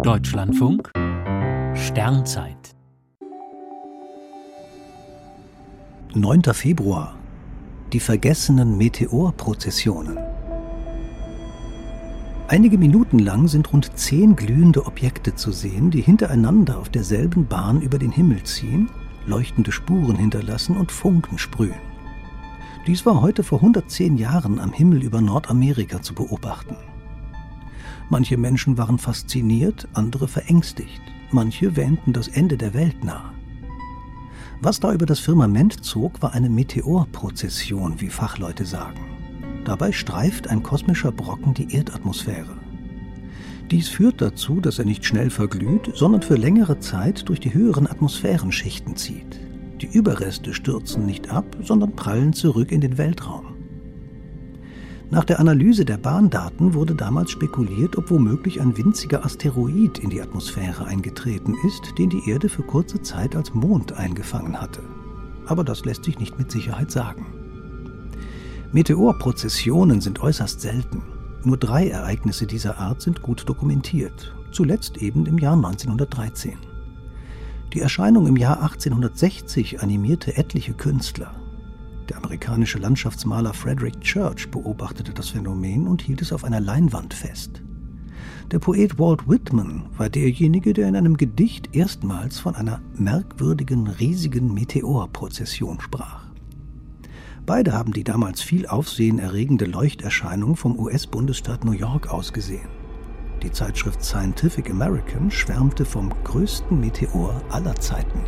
Deutschlandfunk Sternzeit 9. Februar Die vergessenen Meteorprozessionen Einige Minuten lang sind rund zehn glühende Objekte zu sehen, die hintereinander auf derselben Bahn über den Himmel ziehen, leuchtende Spuren hinterlassen und Funken sprühen. Dies war heute vor 110 Jahren am Himmel über Nordamerika zu beobachten. Manche Menschen waren fasziniert, andere verängstigt, manche wähnten das Ende der Welt nah. Was da über das Firmament zog, war eine Meteorprozession, wie Fachleute sagen. Dabei streift ein kosmischer Brocken die Erdatmosphäre. Dies führt dazu, dass er nicht schnell verglüht, sondern für längere Zeit durch die höheren Atmosphärenschichten zieht. Die Überreste stürzen nicht ab, sondern prallen zurück in den Weltraum. Nach der Analyse der Bahndaten wurde damals spekuliert, ob womöglich ein winziger Asteroid in die Atmosphäre eingetreten ist, den die Erde für kurze Zeit als Mond eingefangen hatte. Aber das lässt sich nicht mit Sicherheit sagen. Meteorprozessionen sind äußerst selten. Nur drei Ereignisse dieser Art sind gut dokumentiert, zuletzt eben im Jahr 1913. Die Erscheinung im Jahr 1860 animierte etliche Künstler. Der amerikanische Landschaftsmaler Frederick Church beobachtete das Phänomen und hielt es auf einer Leinwand fest. Der Poet Walt Whitman war derjenige, der in einem Gedicht erstmals von einer merkwürdigen, riesigen Meteorprozession sprach. Beide haben die damals viel Aufsehen erregende Leuchterscheinung vom US-Bundesstaat New York aus gesehen. Die Zeitschrift Scientific American schwärmte vom größten Meteor aller Zeiten.